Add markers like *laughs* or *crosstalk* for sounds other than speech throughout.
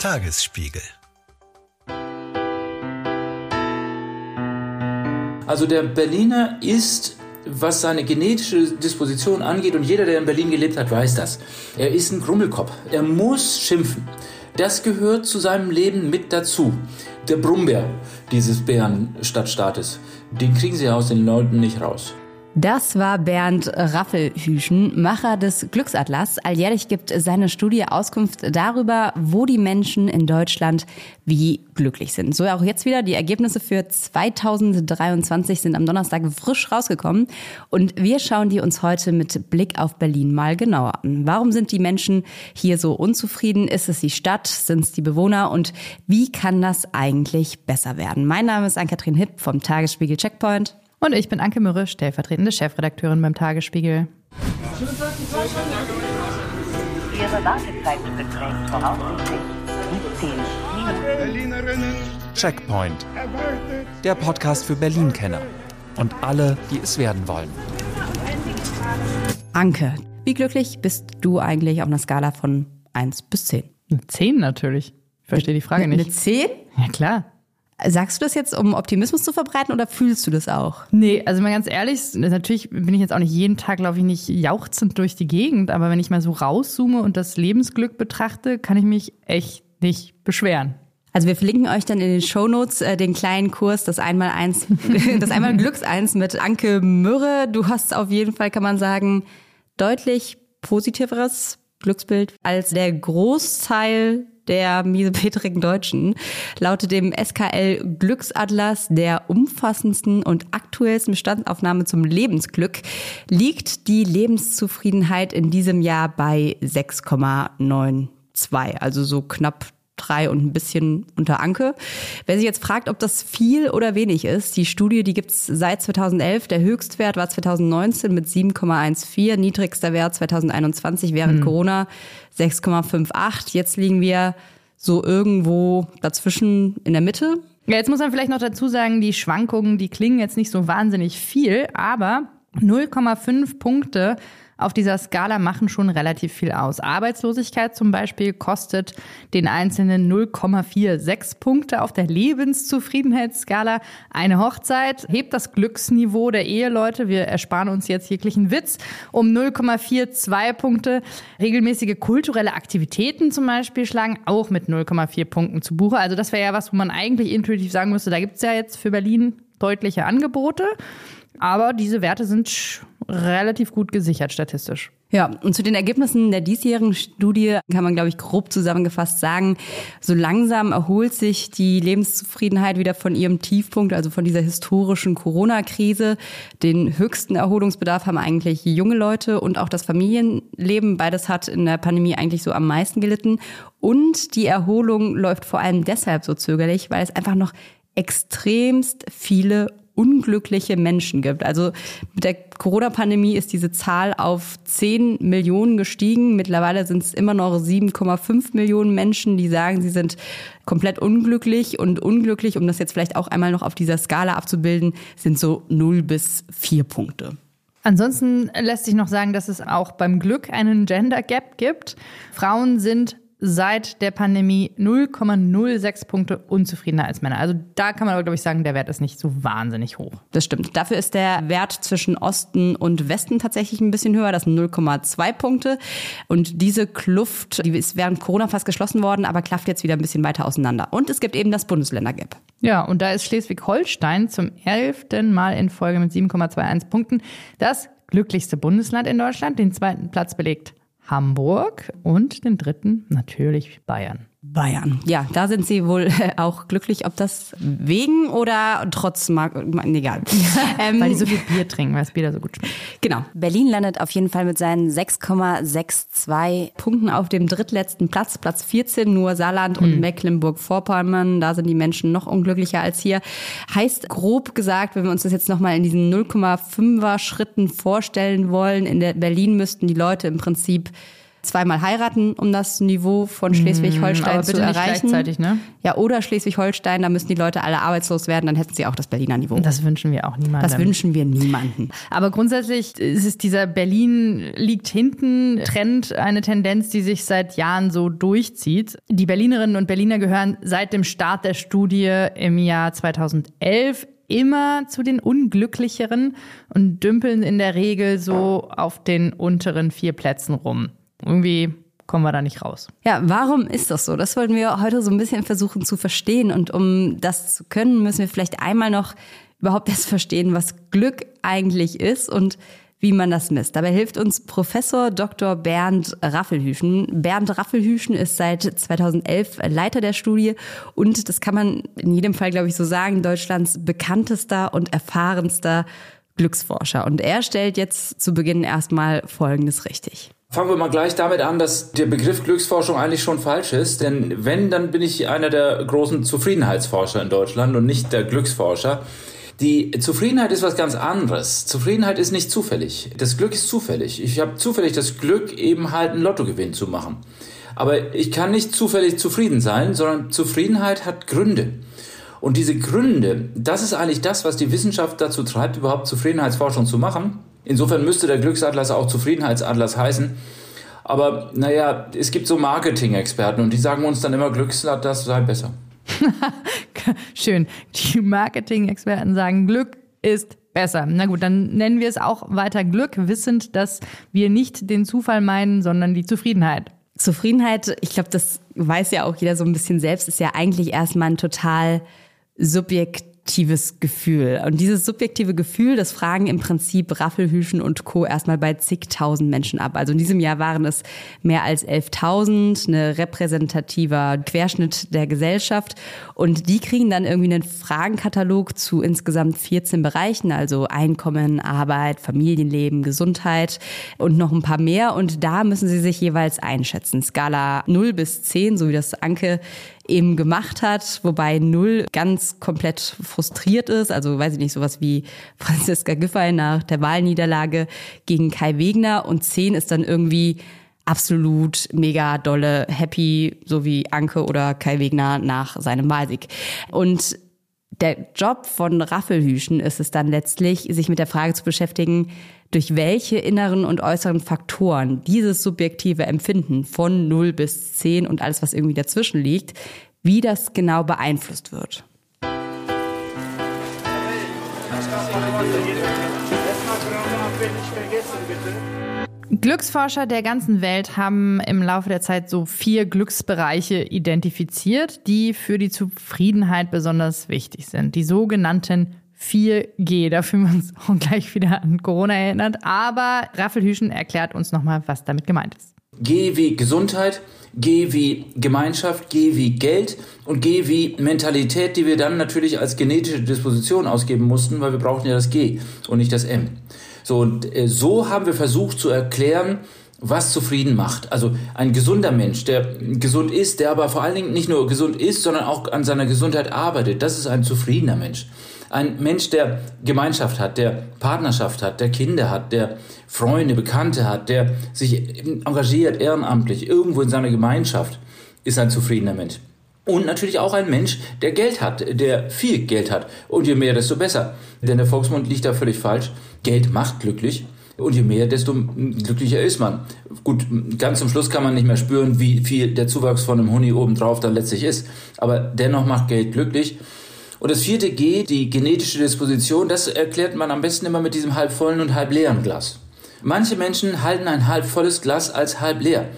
Tagesspiegel. Also der Berliner ist, was seine genetische Disposition angeht, und jeder, der in Berlin gelebt hat, weiß das. Er ist ein Grummelkopf. Er muss schimpfen. Das gehört zu seinem Leben mit dazu. Der Brummbär dieses Bärenstadtstaates, den kriegen sie aus den Leuten nicht raus. Das war Bernd Raffelhüschen, Macher des Glücksatlas. Alljährlich gibt seine Studie Auskunft darüber, wo die Menschen in Deutschland wie glücklich sind. So auch jetzt wieder. Die Ergebnisse für 2023 sind am Donnerstag frisch rausgekommen. Und wir schauen die uns heute mit Blick auf Berlin mal genauer an. Warum sind die Menschen hier so unzufrieden? Ist es die Stadt? Sind es die Bewohner? Und wie kann das eigentlich besser werden? Mein Name ist Ann-Kathrin Hipp vom Tagesspiegel Checkpoint. Und ich bin Anke Mürre, stellvertretende Chefredakteurin beim Tagesspiegel. Ihre Wartezeit beträgt voraussichtlich 17 Minuten. Checkpoint. Der Podcast für Berlin-Kenner und alle, die es werden wollen. Anke, wie glücklich bist du eigentlich auf einer Skala von 1 bis 10? Eine 10 natürlich. Ich verstehe die Frage Eine nicht. 10? Ja, klar. Sagst du das jetzt, um Optimismus zu verbreiten oder fühlst du das auch? Nee, also mal ganz ehrlich, natürlich bin ich jetzt auch nicht jeden Tag, glaube ich, nicht jauchzend durch die Gegend, aber wenn ich mal so rauszoome und das Lebensglück betrachte, kann ich mich echt nicht beschweren. Also wir verlinken euch dann in den Shownotes äh, den kleinen Kurs, das einmal eins, *laughs* das einmal Glücks eins mit Anke Mürre. Du hast auf jeden Fall, kann man sagen, deutlich positiveres Glücksbild als der Großteil der miesepetrigen Deutschen. Laut dem SKL Glücksatlas, der umfassendsten und aktuellsten Bestandsaufnahme zum Lebensglück, liegt die Lebenszufriedenheit in diesem Jahr bei 6,92. Also so knapp drei und ein bisschen unter Anke. Wer sich jetzt fragt, ob das viel oder wenig ist, die Studie, die gibt's seit 2011. Der Höchstwert war 2019 mit 7,14, niedrigster Wert 2021 während Corona 6,58. Jetzt liegen wir so irgendwo dazwischen in der Mitte. Ja, jetzt muss man vielleicht noch dazu sagen, die Schwankungen, die klingen jetzt nicht so wahnsinnig viel, aber 0,5 Punkte auf dieser Skala machen schon relativ viel aus. Arbeitslosigkeit zum Beispiel kostet den Einzelnen 0,46 Punkte auf der Lebenszufriedenheitsskala. Eine Hochzeit hebt das Glücksniveau der Eheleute. Wir ersparen uns jetzt jeglichen Witz um 0,42 Punkte. Regelmäßige kulturelle Aktivitäten zum Beispiel schlagen auch mit 0,4 Punkten zu Buche. Also das wäre ja was, wo man eigentlich intuitiv sagen müsste, da gibt es ja jetzt für Berlin deutliche Angebote. Aber diese Werte sind relativ gut gesichert statistisch. Ja, und zu den Ergebnissen der diesjährigen Studie kann man, glaube ich, grob zusammengefasst sagen, so langsam erholt sich die Lebenszufriedenheit wieder von ihrem Tiefpunkt, also von dieser historischen Corona-Krise. Den höchsten Erholungsbedarf haben eigentlich junge Leute und auch das Familienleben. Beides hat in der Pandemie eigentlich so am meisten gelitten. Und die Erholung läuft vor allem deshalb so zögerlich, weil es einfach noch extremst viele unglückliche Menschen gibt. Also mit der Corona-Pandemie ist diese Zahl auf 10 Millionen gestiegen. Mittlerweile sind es immer noch 7,5 Millionen Menschen, die sagen, sie sind komplett unglücklich. Und unglücklich, um das jetzt vielleicht auch einmal noch auf dieser Skala abzubilden, sind so 0 bis 4 Punkte. Ansonsten lässt sich noch sagen, dass es auch beim Glück einen Gender Gap gibt. Frauen sind seit der Pandemie 0,06 Punkte unzufriedener als Männer. Also da kann man aber, glaube ich, sagen, der Wert ist nicht so wahnsinnig hoch. Das stimmt. Dafür ist der Wert zwischen Osten und Westen tatsächlich ein bisschen höher. Das sind 0,2 Punkte. Und diese Kluft, die ist während Corona fast geschlossen worden, aber klafft jetzt wieder ein bisschen weiter auseinander. Und es gibt eben das Bundesländer-Gap. Ja, und da ist Schleswig-Holstein zum elften Mal in Folge mit 7,21 Punkten das glücklichste Bundesland in Deutschland. Den zweiten Platz belegt Hamburg und den dritten natürlich Bayern. Bayern. Ja, da sind sie wohl auch glücklich, ob das wegen oder trotz, mag, egal. *laughs* Ähm, Weil die so viel Bier trinken, weil das Bier da so gut schmeckt. Genau. Berlin landet auf jeden Fall mit seinen 6,62 Punkten auf dem drittletzten Platz, Platz 14. Nur Saarland und Mecklenburg-Vorpommern, da sind die Menschen noch unglücklicher als hier. Heißt grob gesagt, wenn wir uns das jetzt nochmal in diesen 0,5er Schritten vorstellen wollen, in der Berlin müssten die Leute im Prinzip zweimal heiraten, um das Niveau von Schleswig-Holstein aber zu erreichen. gleichzeitig, ne? Ja, oder Schleswig-Holstein, da müssen die Leute alle arbeitslos werden, dann hätten sie auch das Berliner Niveau. Das wünschen wir auch niemandem. Das wünschen wir niemanden. Aber grundsätzlich ist es dieser Berlin liegt hinten Trend, eine Tendenz, die sich seit Jahren so durchzieht. Die Berlinerinnen und Berliner gehören seit dem Start der Studie im Jahr 2011 immer zu den unglücklicheren und dümpeln in der Regel so auf den unteren vier Plätzen rum. Irgendwie kommen wir da nicht raus. Ja, warum ist das so? Das wollten wir heute so ein bisschen versuchen zu verstehen. Und um das zu können, müssen wir vielleicht einmal noch überhaupt erst verstehen, was Glück eigentlich ist und wie man das misst. Dabei hilft uns Professor Dr. Bernd Raffelhüschen. Bernd Raffelhüschen ist seit 2011 Leiter der Studie und das kann man in jedem Fall, glaube ich, so sagen, Deutschlands bekanntester und erfahrenster Glücksforscher. Und er stellt jetzt zu Beginn erstmal Folgendes richtig. Fangen wir mal gleich damit an, dass der Begriff Glücksforschung eigentlich schon falsch ist. Denn wenn, dann bin ich einer der großen Zufriedenheitsforscher in Deutschland und nicht der Glücksforscher. Die Zufriedenheit ist was ganz anderes. Zufriedenheit ist nicht zufällig. Das Glück ist zufällig. Ich habe zufällig das Glück, eben halt einen Lottogewinn zu machen. Aber ich kann nicht zufällig zufrieden sein, sondern Zufriedenheit hat Gründe. Und diese Gründe, das ist eigentlich das, was die Wissenschaft dazu treibt, überhaupt Zufriedenheitsforschung zu machen. Insofern müsste der Glücksatlas auch Zufriedenheitsatlas heißen. Aber naja, es gibt so Marketing-Experten und die sagen uns dann immer, Glücksatlas sei besser. *laughs* Schön. Die Marketing-Experten sagen, Glück ist besser. Na gut, dann nennen wir es auch weiter Glück, wissend, dass wir nicht den Zufall meinen, sondern die Zufriedenheit. Zufriedenheit, ich glaube, das weiß ja auch jeder so ein bisschen selbst, ist ja eigentlich erstmal ein total subjektives Gefühl. Und dieses subjektive Gefühl, das fragen im Prinzip Raffelhüschen und Co. erstmal bei zigtausend Menschen ab. Also in diesem Jahr waren es mehr als 11.000, eine repräsentativer Querschnitt der Gesellschaft. Und die kriegen dann irgendwie einen Fragenkatalog zu insgesamt 14 Bereichen, also Einkommen, Arbeit, Familienleben, Gesundheit und noch ein paar mehr. Und da müssen sie sich jeweils einschätzen. Skala 0 bis 10, so wie das Anke eben gemacht hat, wobei null ganz komplett frustriert ist. Also weiß ich nicht, sowas wie Franziska Giffey nach der Wahlniederlage gegen Kai Wegner und zehn ist dann irgendwie absolut mega dolle happy, so wie Anke oder Kai Wegner nach seinem Wahlsieg. Und der Job von Raffelhüschen ist es dann letztlich, sich mit der Frage zu beschäftigen, durch welche inneren und äußeren Faktoren dieses subjektive Empfinden von 0 bis 10 und alles, was irgendwie dazwischen liegt, wie das genau beeinflusst wird. Glücksforscher der ganzen Welt haben im Laufe der Zeit so vier Glücksbereiche identifiziert, die für die Zufriedenheit besonders wichtig sind. Die sogenannten 4G. Da fühlen wir uns auch gleich wieder an Corona erinnert. Aber Raffelhüschen erklärt uns nochmal, was damit gemeint ist. G wie Gesundheit, G wie Gemeinschaft, G wie Geld und G wie Mentalität, die wir dann natürlich als genetische Disposition ausgeben mussten, weil wir brauchten ja das G und nicht das M. So, und äh, so haben wir versucht zu erklären, was zufrieden macht. Also ein gesunder Mensch, der gesund ist, der aber vor allen Dingen nicht nur gesund ist, sondern auch an seiner Gesundheit arbeitet, das ist ein zufriedener Mensch. Ein Mensch, der Gemeinschaft hat, der Partnerschaft hat, der Kinder hat, der Freunde, Bekannte hat, der sich engagiert ehrenamtlich irgendwo in seiner Gemeinschaft, ist ein zufriedener Mensch. Und natürlich auch ein Mensch, der Geld hat, der viel Geld hat. Und je mehr, desto besser. Denn der Volksmund liegt da völlig falsch. Geld macht glücklich. Und je mehr, desto glücklicher ist man. Gut, ganz zum Schluss kann man nicht mehr spüren, wie viel der Zuwachs von einem Huni obendrauf dann letztlich ist. Aber dennoch macht Geld glücklich. Und das vierte G, die genetische Disposition, das erklärt man am besten immer mit diesem halb vollen und halb leeren Glas. Manche Menschen halten ein halb volles Glas als halb leer.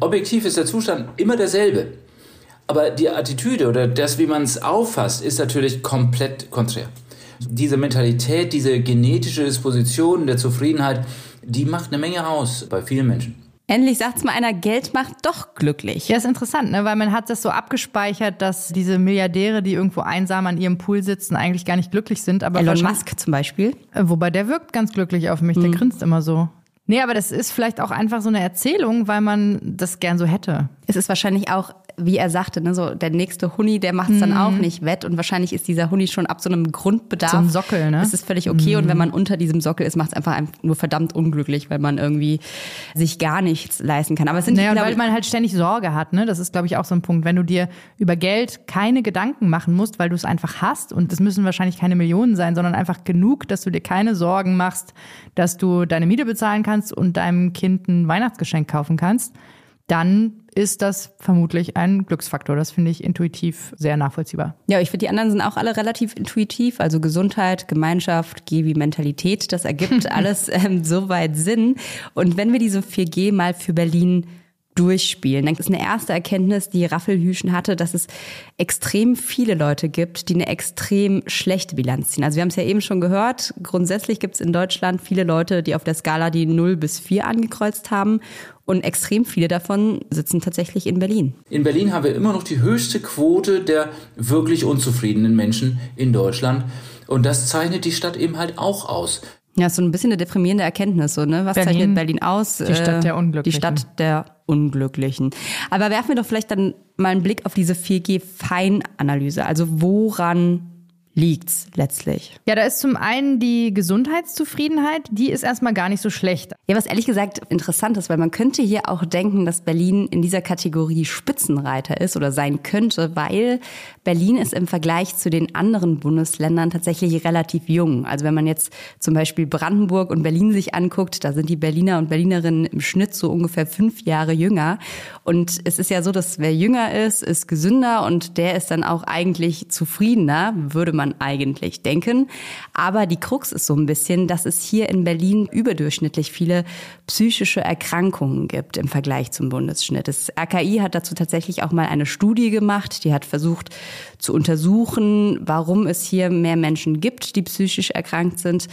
Objektiv ist der Zustand immer derselbe. Aber die Attitüde oder das, wie man es auffasst, ist natürlich komplett konträr. Diese Mentalität, diese genetische Disposition der Zufriedenheit, die macht eine Menge aus bei vielen Menschen. Endlich sagt's mal einer, Geld macht doch glücklich. Ja, ist interessant, ne? weil man hat das so abgespeichert, dass diese Milliardäre, die irgendwo einsam an ihrem Pool sitzen, eigentlich gar nicht glücklich sind. Aber Elon Musk zum Beispiel. Äh, Wobei der wirkt ganz glücklich auf mich, der grinst immer so. Nee, aber das ist vielleicht auch einfach so eine Erzählung, weil man das gern so hätte. Es ist wahrscheinlich auch wie er sagte, ne, so der nächste Huni, der macht es dann auch nicht wett und wahrscheinlich ist dieser Huni schon ab so einem Grundbedarf. So ein Sockel, ne? Das ist völlig okay und wenn man unter diesem Sockel ist, macht es einfach nur verdammt unglücklich, weil man irgendwie sich gar nichts leisten kann. Aber es sind Naja, weil ich- man halt ständig Sorge hat, ne? Das ist, glaube ich, auch so ein Punkt. Wenn du dir über Geld keine Gedanken machen musst, weil du es einfach hast, und es müssen wahrscheinlich keine Millionen sein, sondern einfach genug, dass du dir keine Sorgen machst, dass du deine Miete bezahlen kannst und deinem Kind ein Weihnachtsgeschenk kaufen kannst, dann ist das vermutlich ein Glücksfaktor. Das finde ich intuitiv sehr nachvollziehbar. Ja, ich finde, die anderen sind auch alle relativ intuitiv. Also Gesundheit, Gemeinschaft, G wie Mentalität, das ergibt *laughs* alles ähm, soweit Sinn. Und wenn wir diese 4G mal für Berlin durchspielen, dann ist eine erste Erkenntnis, die Raffelhüschen hatte, dass es extrem viele Leute gibt, die eine extrem schlechte Bilanz ziehen. Also wir haben es ja eben schon gehört, grundsätzlich gibt es in Deutschland viele Leute, die auf der Skala die 0 bis 4 angekreuzt haben. Und extrem viele davon sitzen tatsächlich in Berlin. In Berlin haben wir immer noch die höchste Quote der wirklich unzufriedenen Menschen in Deutschland. Und das zeichnet die Stadt eben halt auch aus. Ja, so ein bisschen eine deprimierende Erkenntnis, so, ne? Was Berlin, zeichnet Berlin aus? die Stadt der Die Unglücklichen. Stadt der Unglücklichen. Aber werfen wir doch vielleicht dann mal einen Blick auf diese 4G-Feinanalyse. Also woran liegt's letztlich? Ja, da ist zum einen die Gesundheitszufriedenheit, die ist erstmal gar nicht so schlecht. Ja, was ehrlich gesagt interessant ist, weil man könnte hier auch denken, dass Berlin in dieser Kategorie Spitzenreiter ist oder sein könnte, weil Berlin ist im Vergleich zu den anderen Bundesländern tatsächlich relativ jung. Also wenn man jetzt zum Beispiel Brandenburg und Berlin sich anguckt, da sind die Berliner und Berlinerinnen im Schnitt so ungefähr fünf Jahre jünger. Und es ist ja so, dass wer jünger ist, ist gesünder und der ist dann auch eigentlich zufriedener, würde man eigentlich denken. Aber die Krux ist so ein bisschen, dass es hier in Berlin überdurchschnittlich viele psychische Erkrankungen gibt im Vergleich zum Bundesschnitt. Das RKI hat dazu tatsächlich auch mal eine Studie gemacht, die hat versucht zu untersuchen, warum es hier mehr Menschen gibt, die psychisch erkrankt sind.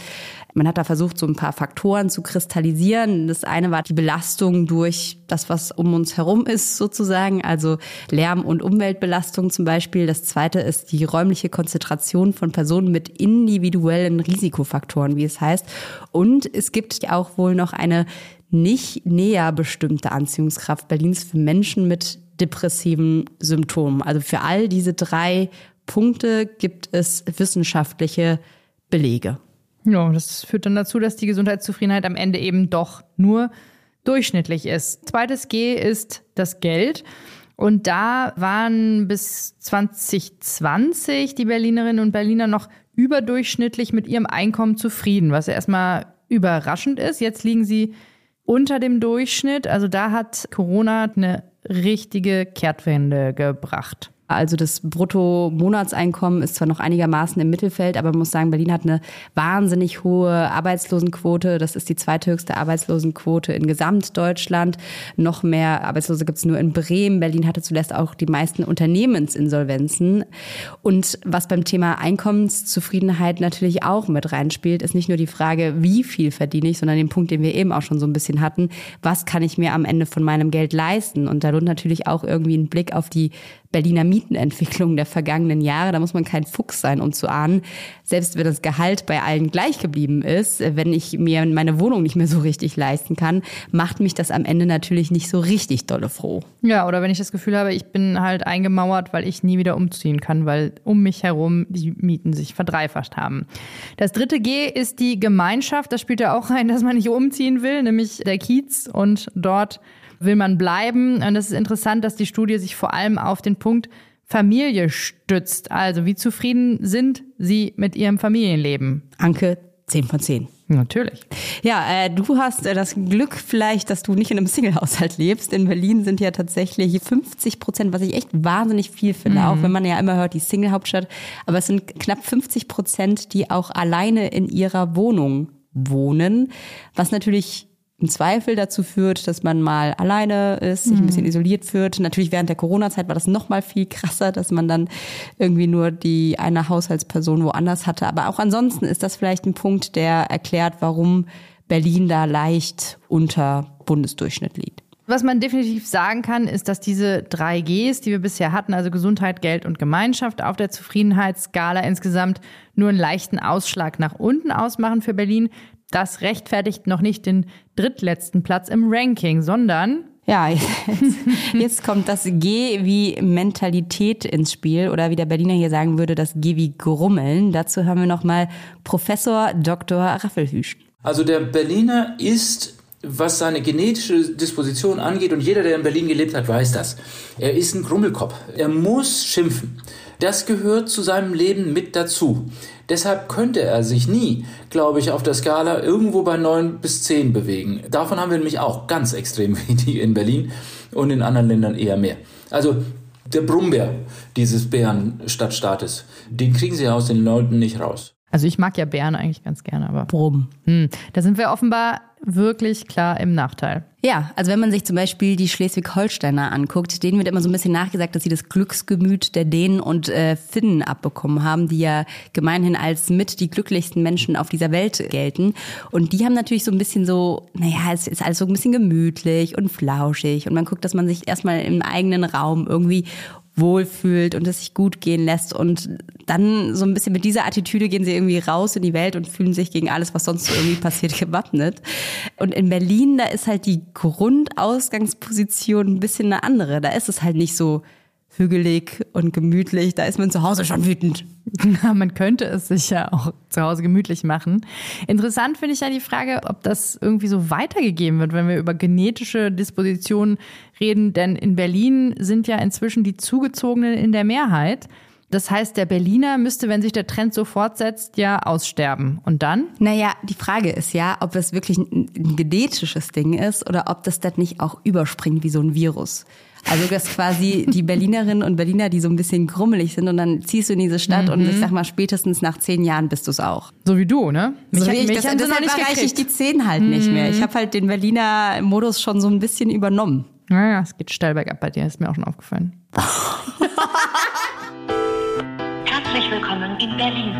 Man hat da versucht, so ein paar Faktoren zu kristallisieren. Das eine war die Belastung durch das, was um uns herum ist, sozusagen, also Lärm- und Umweltbelastung zum Beispiel. Das zweite ist die räumliche Konzentration von Personen mit individuellen Risikofaktoren, wie es heißt. Und es gibt auch wohl noch eine nicht näher bestimmte Anziehungskraft Berlins für Menschen mit depressiven Symptomen. Also für all diese drei Punkte gibt es wissenschaftliche Belege. Ja, das führt dann dazu, dass die Gesundheitszufriedenheit am Ende eben doch nur durchschnittlich ist. Zweites G ist das Geld. Und da waren bis 2020 die Berlinerinnen und Berliner noch überdurchschnittlich mit ihrem Einkommen zufrieden, was ja erstmal überraschend ist. Jetzt liegen sie unter dem Durchschnitt. Also da hat Corona eine richtige Kehrtwende gebracht. Also das Bruttomonatseinkommen ist zwar noch einigermaßen im Mittelfeld, aber man muss sagen, Berlin hat eine wahnsinnig hohe Arbeitslosenquote. Das ist die zweithöchste Arbeitslosenquote in Gesamtdeutschland. Noch mehr Arbeitslose gibt es nur in Bremen. Berlin hatte zuletzt auch die meisten Unternehmensinsolvenzen. Und was beim Thema Einkommenszufriedenheit natürlich auch mit reinspielt, ist nicht nur die Frage, wie viel verdiene ich, sondern den Punkt, den wir eben auch schon so ein bisschen hatten, was kann ich mir am Ende von meinem Geld leisten? Und da lohnt natürlich auch irgendwie ein Blick auf die Berliner Mietenentwicklung der vergangenen Jahre. Da muss man kein Fuchs sein, um zu ahnen, selbst wenn das Gehalt bei allen gleich geblieben ist, wenn ich mir meine Wohnung nicht mehr so richtig leisten kann, macht mich das am Ende natürlich nicht so richtig dolle froh. Ja, oder wenn ich das Gefühl habe, ich bin halt eingemauert, weil ich nie wieder umziehen kann, weil um mich herum die Mieten sich verdreifacht haben. Das dritte G ist die Gemeinschaft. Das spielt ja auch rein, dass man nicht umziehen will, nämlich der Kiez. Und dort will man bleiben. Und es ist interessant, dass die Studie sich vor allem auf den Punkt Familie stützt. Also wie zufrieden sind sie mit ihrem Familienleben? Anke, 10 von 10. Natürlich. Ja, äh, du hast äh, das Glück vielleicht, dass du nicht in einem Single-Haushalt lebst. In Berlin sind ja tatsächlich 50 Prozent, was ich echt wahnsinnig viel finde, auch wenn man ja immer hört, die Single-Hauptstadt. Aber es sind knapp 50 Prozent, die auch alleine in ihrer Wohnung wohnen, was natürlich im Zweifel dazu führt, dass man mal alleine ist, sich ein bisschen isoliert fühlt. Natürlich während der Corona-Zeit war das noch mal viel krasser, dass man dann irgendwie nur die eine Haushaltsperson woanders hatte. Aber auch ansonsten ist das vielleicht ein Punkt, der erklärt, warum Berlin da leicht unter Bundesdurchschnitt liegt. Was man definitiv sagen kann, ist, dass diese drei Gs, die wir bisher hatten, also Gesundheit, Geld und Gemeinschaft, auf der Zufriedenheitsskala insgesamt nur einen leichten Ausschlag nach unten ausmachen für Berlin. Das rechtfertigt noch nicht den drittletzten Platz im Ranking, sondern Ja, jetzt, *laughs* jetzt kommt das G wie Mentalität ins Spiel oder wie der Berliner hier sagen würde, das G wie Grummeln. Dazu haben wir nochmal Professor Dr. Raffelhüsch. Also der Berliner ist, was seine genetische Disposition angeht, und jeder, der in Berlin gelebt hat, weiß das. Er ist ein Grummelkopf. Er muss schimpfen. Das gehört zu seinem Leben mit dazu. Deshalb könnte er sich nie, glaube ich, auf der Skala irgendwo bei 9 bis 10 bewegen. Davon haben wir nämlich auch ganz extrem *laughs* wenig in Berlin und in anderen Ländern eher mehr. Also der Brummbär dieses Bärenstadtstaates, den kriegen sie aus den Leuten nicht raus. Also ich mag ja Bären eigentlich ganz gerne, aber Brumm. hm, da sind wir offenbar wirklich klar im Nachteil. Ja, also wenn man sich zum Beispiel die Schleswig-Holsteiner anguckt, denen wird immer so ein bisschen nachgesagt, dass sie das Glücksgemüt der Dänen und äh, Finnen abbekommen haben, die ja gemeinhin als mit die glücklichsten Menschen auf dieser Welt gelten. Und die haben natürlich so ein bisschen so, naja, es ist alles so ein bisschen gemütlich und flauschig. Und man guckt, dass man sich erstmal im eigenen Raum irgendwie wohlfühlt und es sich gut gehen lässt. Und dann so ein bisschen mit dieser Attitüde gehen sie irgendwie raus in die Welt und fühlen sich gegen alles, was sonst irgendwie *laughs* passiert, gewappnet. Und in Berlin, da ist halt die Grundausgangsposition ein bisschen eine andere. Da ist es halt nicht so hügelig und gemütlich. Da ist man zu Hause schon wütend. *laughs* Man könnte es sich ja auch zu Hause gemütlich machen. Interessant finde ich ja die Frage, ob das irgendwie so weitergegeben wird, wenn wir über genetische Dispositionen reden. Denn in Berlin sind ja inzwischen die Zugezogenen in der Mehrheit. Das heißt, der Berliner müsste, wenn sich der Trend so fortsetzt, ja aussterben. Und dann? Naja, die Frage ist ja, ob es wirklich ein, ein genetisches Ding ist oder ob das dann nicht auch überspringt wie so ein Virus. Also dass quasi die Berlinerinnen und Berliner, die so ein bisschen grummelig sind und dann ziehst du in diese Stadt und ich sag mal, spätestens nach zehn Jahren bist du es auch. So wie du, ne? So Mich- wie ich, mich das, haben deshalb nicht erreiche ich die zehn halt nicht mehr. Ich habe halt den Berliner Modus schon so ein bisschen übernommen. Naja, es geht steil bergab bei dir, ist mir auch schon aufgefallen. *laughs* Herzlich willkommen in Berlin.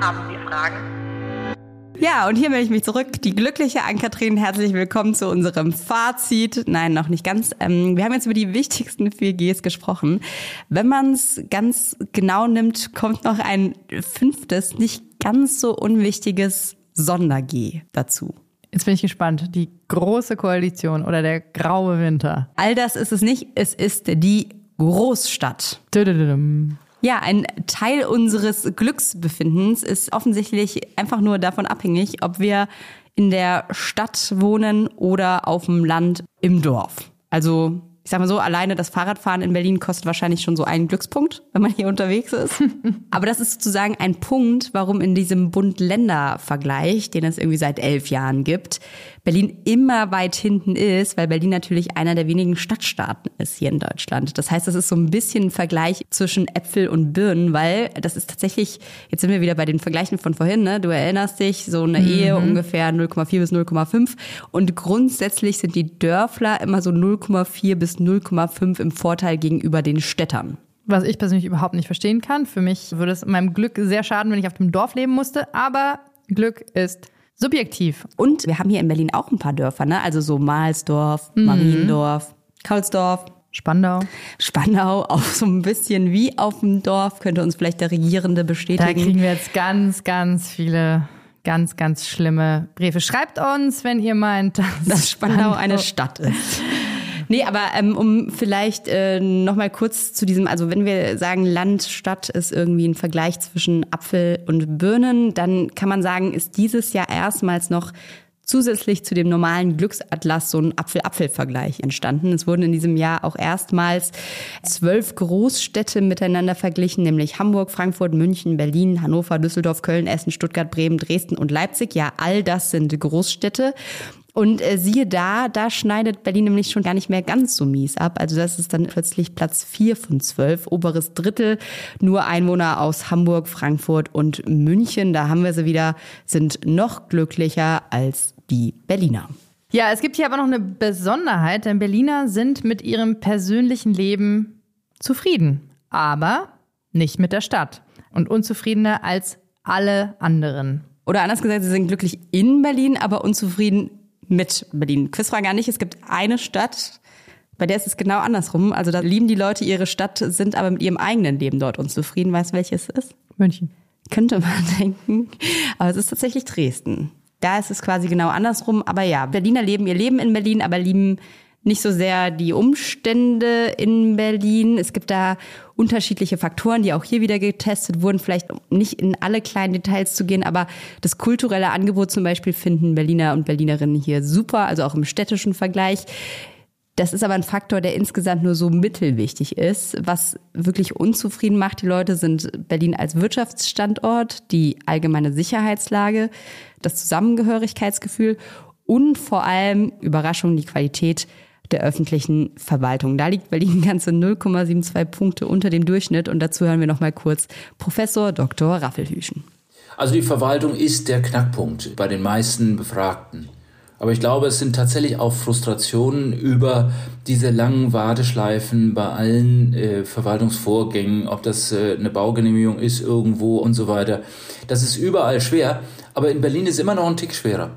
Haben Sie Fragen? Ja, und hier melde ich mich zurück. Die glückliche Ann-Kathrin, herzlich willkommen zu unserem Fazit. Nein, noch nicht ganz. Ähm, wir haben jetzt über die wichtigsten 4Gs gesprochen. Wenn man es ganz genau nimmt, kommt noch ein fünftes, nicht ganz so unwichtiges Sonder-G dazu. Jetzt bin ich gespannt. Die große Koalition oder der graue Winter. All das ist es nicht. Es ist die Großstadt. Düdüdüdüm. Ja, ein Teil unseres Glücksbefindens ist offensichtlich einfach nur davon abhängig, ob wir in der Stadt wohnen oder auf dem Land im Dorf. Also, ich sag mal so, alleine das Fahrradfahren in Berlin kostet wahrscheinlich schon so einen Glückspunkt, wenn man hier unterwegs ist. *laughs* Aber das ist sozusagen ein Punkt, warum in diesem Bund-Länder-Vergleich, den es irgendwie seit elf Jahren gibt, Berlin immer weit hinten ist, weil Berlin natürlich einer der wenigen Stadtstaaten ist hier in Deutschland. Das heißt, das ist so ein bisschen ein Vergleich zwischen Äpfel und Birnen, weil das ist tatsächlich, jetzt sind wir wieder bei den Vergleichen von vorhin, ne? Du erinnerst dich, so eine Ehe ungefähr 0,4 bis 0,5 und grundsätzlich sind die Dörfler immer so 0,4 bis 0,5 im Vorteil gegenüber den Städtern. Was ich persönlich überhaupt nicht verstehen kann. Für mich würde es meinem Glück sehr schaden, wenn ich auf dem Dorf leben musste. Aber Glück ist subjektiv. Und wir haben hier in Berlin auch ein paar Dörfer, ne? Also so Mahlsdorf, Mariendorf, Kaulsdorf, Spandau. Spandau, *laughs* auch so ein bisschen wie auf dem Dorf, könnte uns vielleicht der Regierende Da bestätigen. kriegen wir jetzt ganz, ganz viele, ganz, ganz schlimme Briefe. Schreibt uns, wenn ihr meint, dass, dass Spandau eine Stadt ist. Nee, aber ähm, um vielleicht äh, noch mal kurz zu diesem, also wenn wir sagen, Land, Stadt ist irgendwie ein Vergleich zwischen Apfel und Birnen, dann kann man sagen, ist dieses Jahr erstmals noch zusätzlich zu dem normalen Glücksatlas so ein Apfel-Apfel-Vergleich entstanden. Es wurden in diesem Jahr auch erstmals zwölf Großstädte miteinander verglichen, nämlich Hamburg, Frankfurt, München, Berlin, Hannover, Düsseldorf, Köln, Essen, Stuttgart, Bremen, Dresden und Leipzig. Ja, all das sind Großstädte. Und äh, siehe da, da schneidet Berlin nämlich schon gar nicht mehr ganz so mies ab. Also das ist dann plötzlich Platz vier von zwölf, oberes Drittel. Nur Einwohner aus Hamburg, Frankfurt und München, da haben wir sie wieder, sind noch glücklicher als die Berliner. Ja, es gibt hier aber noch eine Besonderheit, denn Berliner sind mit ihrem persönlichen Leben zufrieden, aber nicht mit der Stadt und unzufriedener als alle anderen. Oder anders gesagt, sie sind glücklich in Berlin, aber unzufrieden mit Berlin. Quizfrage gar nicht. Es gibt eine Stadt, bei der ist es genau andersrum. Also da lieben die Leute ihre Stadt, sind aber mit ihrem eigenen Leben dort unzufrieden. Weißt du, welches es ist? München. Könnte man *laughs* denken. Aber es ist tatsächlich Dresden. Da ist es quasi genau andersrum. Aber ja, Berliner leben ihr Leben in Berlin, aber lieben nicht so sehr die Umstände in Berlin. Es gibt da unterschiedliche Faktoren, die auch hier wieder getestet wurden. Vielleicht nicht in alle kleinen Details zu gehen, aber das kulturelle Angebot zum Beispiel finden Berliner und Berlinerinnen hier super, also auch im städtischen Vergleich. Das ist aber ein Faktor, der insgesamt nur so mittelwichtig ist. Was wirklich unzufrieden macht die Leute, sind Berlin als Wirtschaftsstandort, die allgemeine Sicherheitslage, das Zusammengehörigkeitsgefühl und vor allem Überraschung die Qualität der öffentlichen Verwaltung. Da liegt Berlin ganze 0,72 Punkte unter dem Durchschnitt und dazu hören wir noch mal kurz Professor Dr. Raffelhüschen. Also die Verwaltung ist der Knackpunkt bei den meisten Befragten. Aber ich glaube, es sind tatsächlich auch Frustrationen über diese langen Warteschleifen bei allen äh, Verwaltungsvorgängen, ob das äh, eine Baugenehmigung ist irgendwo und so weiter. Das ist überall schwer, aber in Berlin ist immer noch ein Tick schwerer.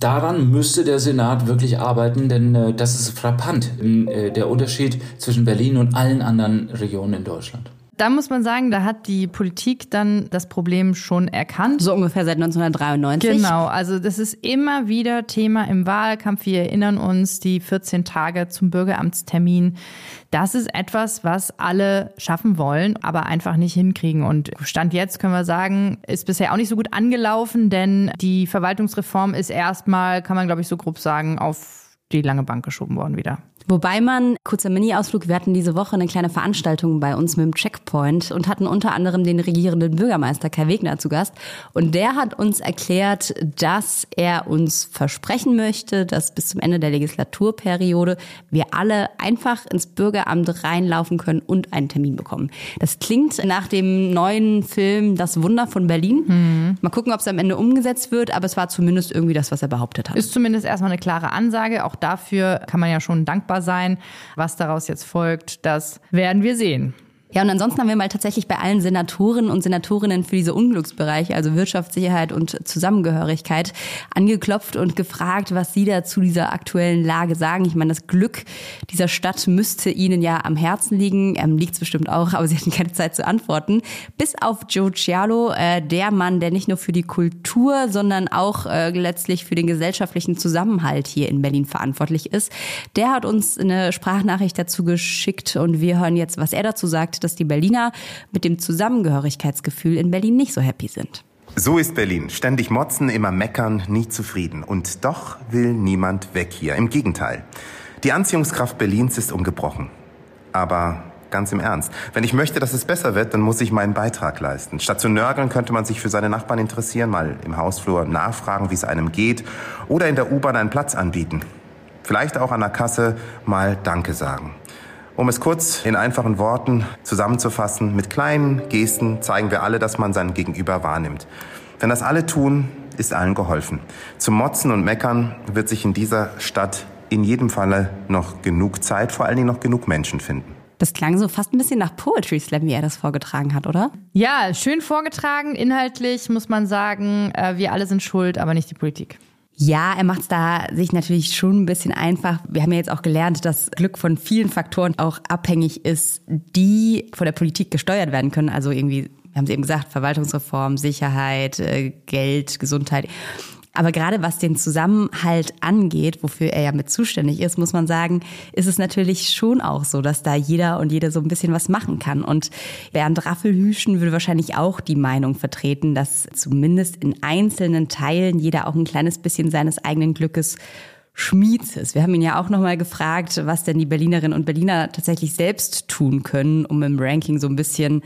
Daran müsste der Senat wirklich arbeiten, denn äh, das ist frappant, äh, der Unterschied zwischen Berlin und allen anderen Regionen in Deutschland. Da muss man sagen, da hat die Politik dann das Problem schon erkannt. So ungefähr seit 1993. Genau, also das ist immer wieder Thema im Wahlkampf. Wir erinnern uns die 14 Tage zum Bürgeramtstermin. Das ist etwas, was alle schaffen wollen, aber einfach nicht hinkriegen. Und Stand jetzt können wir sagen, ist bisher auch nicht so gut angelaufen, denn die Verwaltungsreform ist erstmal, kann man glaube ich so grob sagen, auf die lange Bank geschoben worden wieder. Wobei man, kurzer Mini-Ausflug, wir hatten diese Woche eine kleine Veranstaltung bei uns mit dem Checkpoint und hatten unter anderem den regierenden Bürgermeister Kai Wegner zu Gast. Und der hat uns erklärt, dass er uns versprechen möchte, dass bis zum Ende der Legislaturperiode wir alle einfach ins Bürgeramt reinlaufen können und einen Termin bekommen. Das klingt nach dem neuen Film Das Wunder von Berlin. Mhm. Mal gucken, ob es am Ende umgesetzt wird, aber es war zumindest irgendwie das, was er behauptet hat. Ist zumindest erstmal eine klare Ansage. Auch dafür kann man ja schon dankbar sein. Was daraus jetzt folgt, das werden wir sehen. Ja, und ansonsten haben wir mal tatsächlich bei allen Senatoren und Senatorinnen für diese Unglücksbereiche, also Wirtschaftssicherheit und Zusammengehörigkeit, angeklopft und gefragt, was sie da zu dieser aktuellen Lage sagen. Ich meine, das Glück dieser Stadt müsste ihnen ja am Herzen liegen. Ähm, Liegt es bestimmt auch, *laughs* aber sie hatten keine Zeit zu antworten. Bis auf Joe Cialo, äh, der Mann, der nicht nur für die Kultur, sondern auch äh, letztlich für den gesellschaftlichen Zusammenhalt hier in Berlin verantwortlich ist. Der hat uns eine Sprachnachricht dazu geschickt und wir hören jetzt, was er dazu sagt dass die Berliner mit dem Zusammengehörigkeitsgefühl in Berlin nicht so happy sind. So ist Berlin. Ständig motzen, immer meckern, nie zufrieden. Und doch will niemand weg hier. Im Gegenteil. Die Anziehungskraft Berlins ist ungebrochen. Aber ganz im Ernst, wenn ich möchte, dass es besser wird, dann muss ich meinen Beitrag leisten. Statt zu nörgeln könnte man sich für seine Nachbarn interessieren, mal im Hausflur nachfragen, wie es einem geht oder in der U-Bahn einen Platz anbieten. Vielleicht auch an der Kasse mal Danke sagen. Um es kurz in einfachen Worten zusammenzufassen, mit kleinen Gesten zeigen wir alle, dass man sein Gegenüber wahrnimmt. Wenn das alle tun, ist allen geholfen. Zum Motzen und Meckern wird sich in dieser Stadt in jedem Falle noch genug Zeit, vor allen Dingen noch genug Menschen finden. Das klang so fast ein bisschen nach Poetry Slam, wie er das vorgetragen hat, oder? Ja, schön vorgetragen. Inhaltlich muss man sagen, äh, wir alle sind schuld, aber nicht die Politik. Ja, er macht es da sich natürlich schon ein bisschen einfach. Wir haben ja jetzt auch gelernt, dass Glück von vielen Faktoren auch abhängig ist, die von der Politik gesteuert werden können. Also irgendwie, haben es eben gesagt, Verwaltungsreform, Sicherheit, äh, Geld, Gesundheit. Aber gerade was den Zusammenhalt angeht, wofür er ja mit zuständig ist, muss man sagen, ist es natürlich schon auch so, dass da jeder und jede so ein bisschen was machen kann. Und Bernd Raffelhüschen würde wahrscheinlich auch die Meinung vertreten, dass zumindest in einzelnen Teilen jeder auch ein kleines bisschen seines eigenen Glückes Schmieds ist. Wir haben ihn ja auch nochmal gefragt, was denn die Berlinerinnen und Berliner tatsächlich selbst tun können, um im Ranking so ein bisschen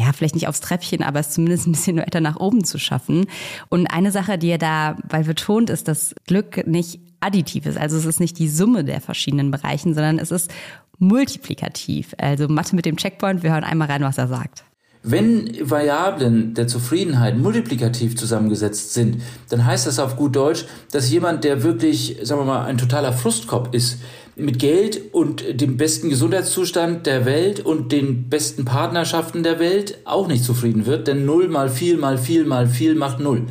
ja, vielleicht nicht aufs Treppchen, aber es zumindest ein bisschen weiter nach oben zu schaffen. Und eine Sache, die er dabei betont, ist, dass Glück nicht additiv ist. Also es ist nicht die Summe der verschiedenen Bereichen, sondern es ist multiplikativ. Also Mathe mit dem Checkpoint, wir hören einmal rein, was er sagt. Wenn Variablen der Zufriedenheit multiplikativ zusammengesetzt sind, dann heißt das auf gut Deutsch, dass jemand, der wirklich, sagen wir mal, ein totaler Frustkopf ist, mit Geld und dem besten Gesundheitszustand der Welt und den besten Partnerschaften der Welt auch nicht zufrieden wird, denn null mal viel mal viel mal viel macht null.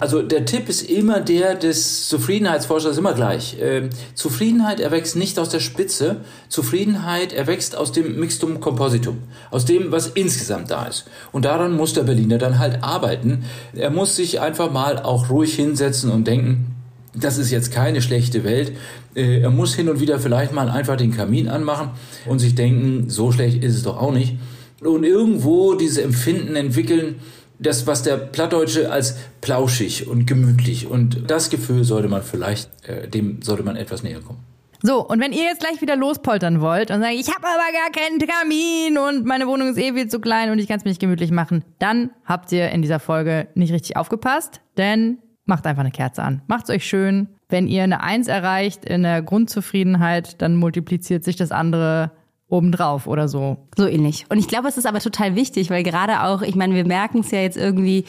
Also der Tipp ist immer der des Zufriedenheitsforschers immer gleich. Äh, Zufriedenheit erwächst nicht aus der Spitze, Zufriedenheit erwächst aus dem Mixtum Compositum, aus dem, was insgesamt da ist. Und daran muss der Berliner dann halt arbeiten. Er muss sich einfach mal auch ruhig hinsetzen und denken, das ist jetzt keine schlechte Welt. Äh, er muss hin und wieder vielleicht mal einfach den Kamin anmachen und sich denken, so schlecht ist es doch auch nicht. Und irgendwo diese Empfinden entwickeln, das, was der Plattdeutsche als plauschig und gemütlich und das Gefühl sollte man vielleicht, äh, dem sollte man etwas näher kommen. So, und wenn ihr jetzt gleich wieder lospoltern wollt und sagt, ich habe aber gar keinen Kamin und meine Wohnung ist eh viel zu klein und ich kann es mir nicht gemütlich machen, dann habt ihr in dieser Folge nicht richtig aufgepasst, denn macht einfach eine Kerze an. Macht's euch schön. Wenn ihr eine Eins erreicht in der Grundzufriedenheit, dann multipliziert sich das andere obendrauf oder so. So ähnlich. Und ich glaube, es ist aber total wichtig, weil gerade auch, ich meine, wir merken es ja jetzt irgendwie,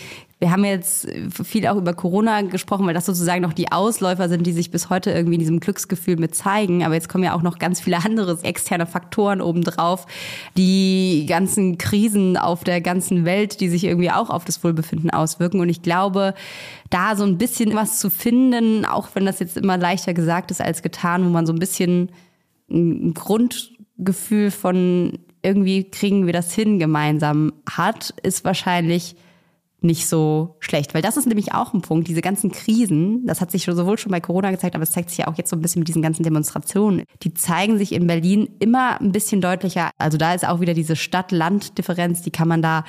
wir haben jetzt viel auch über Corona gesprochen, weil das sozusagen noch die Ausläufer sind, die sich bis heute irgendwie in diesem Glücksgefühl mit zeigen. Aber jetzt kommen ja auch noch ganz viele andere externe Faktoren obendrauf. Die ganzen Krisen auf der ganzen Welt, die sich irgendwie auch auf das Wohlbefinden auswirken. Und ich glaube, da so ein bisschen was zu finden, auch wenn das jetzt immer leichter gesagt ist als getan, wo man so ein bisschen ein Grundgefühl von irgendwie kriegen wir das hin gemeinsam hat, ist wahrscheinlich nicht so schlecht. Weil das ist nämlich auch ein Punkt, diese ganzen Krisen, das hat sich sowohl schon bei Corona gezeigt, aber es zeigt sich ja auch jetzt so ein bisschen mit diesen ganzen Demonstrationen. Die zeigen sich in Berlin immer ein bisschen deutlicher. Also da ist auch wieder diese Stadt-Land-Differenz, die kann man da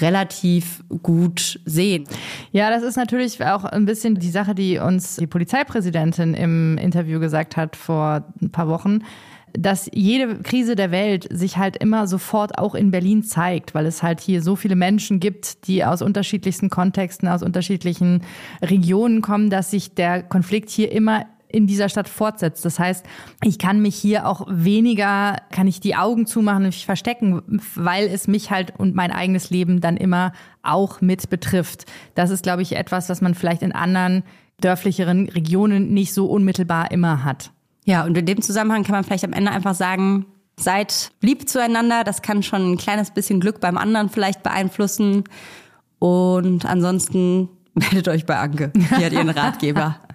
relativ gut sehen. Ja, das ist natürlich auch ein bisschen die Sache, die uns die Polizeipräsidentin im Interview gesagt hat vor ein paar Wochen dass jede Krise der Welt sich halt immer sofort auch in Berlin zeigt, weil es halt hier so viele Menschen gibt, die aus unterschiedlichsten Kontexten, aus unterschiedlichen Regionen kommen, dass sich der Konflikt hier immer in dieser Stadt fortsetzt. Das heißt, ich kann mich hier auch weniger, kann ich die Augen zumachen und mich verstecken, weil es mich halt und mein eigenes Leben dann immer auch mit betrifft. Das ist, glaube ich, etwas, was man vielleicht in anderen dörflicheren Regionen nicht so unmittelbar immer hat. Ja, und in dem Zusammenhang kann man vielleicht am Ende einfach sagen, seid lieb zueinander. Das kann schon ein kleines bisschen Glück beim anderen vielleicht beeinflussen. Und ansonsten *laughs* meldet euch bei Anke. Die hat ihren Ratgeber. *laughs*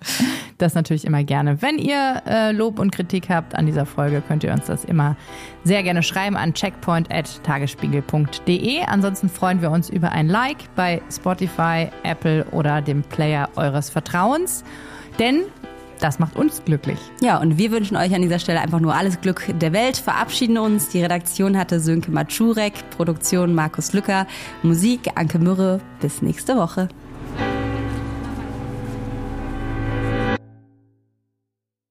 Das natürlich immer gerne. Wenn ihr äh, Lob und Kritik habt an dieser Folge, könnt ihr uns das immer sehr gerne schreiben an checkpoint.tagesspiegel.de. Ansonsten freuen wir uns über ein Like bei Spotify, Apple oder dem Player eures Vertrauens. Denn das macht uns glücklich. Ja, und wir wünschen euch an dieser Stelle einfach nur alles Glück der Welt, verabschieden uns. Die Redaktion hatte Sönke Matschurek, Produktion Markus Lücker, Musik Anke Mürre. Bis nächste Woche.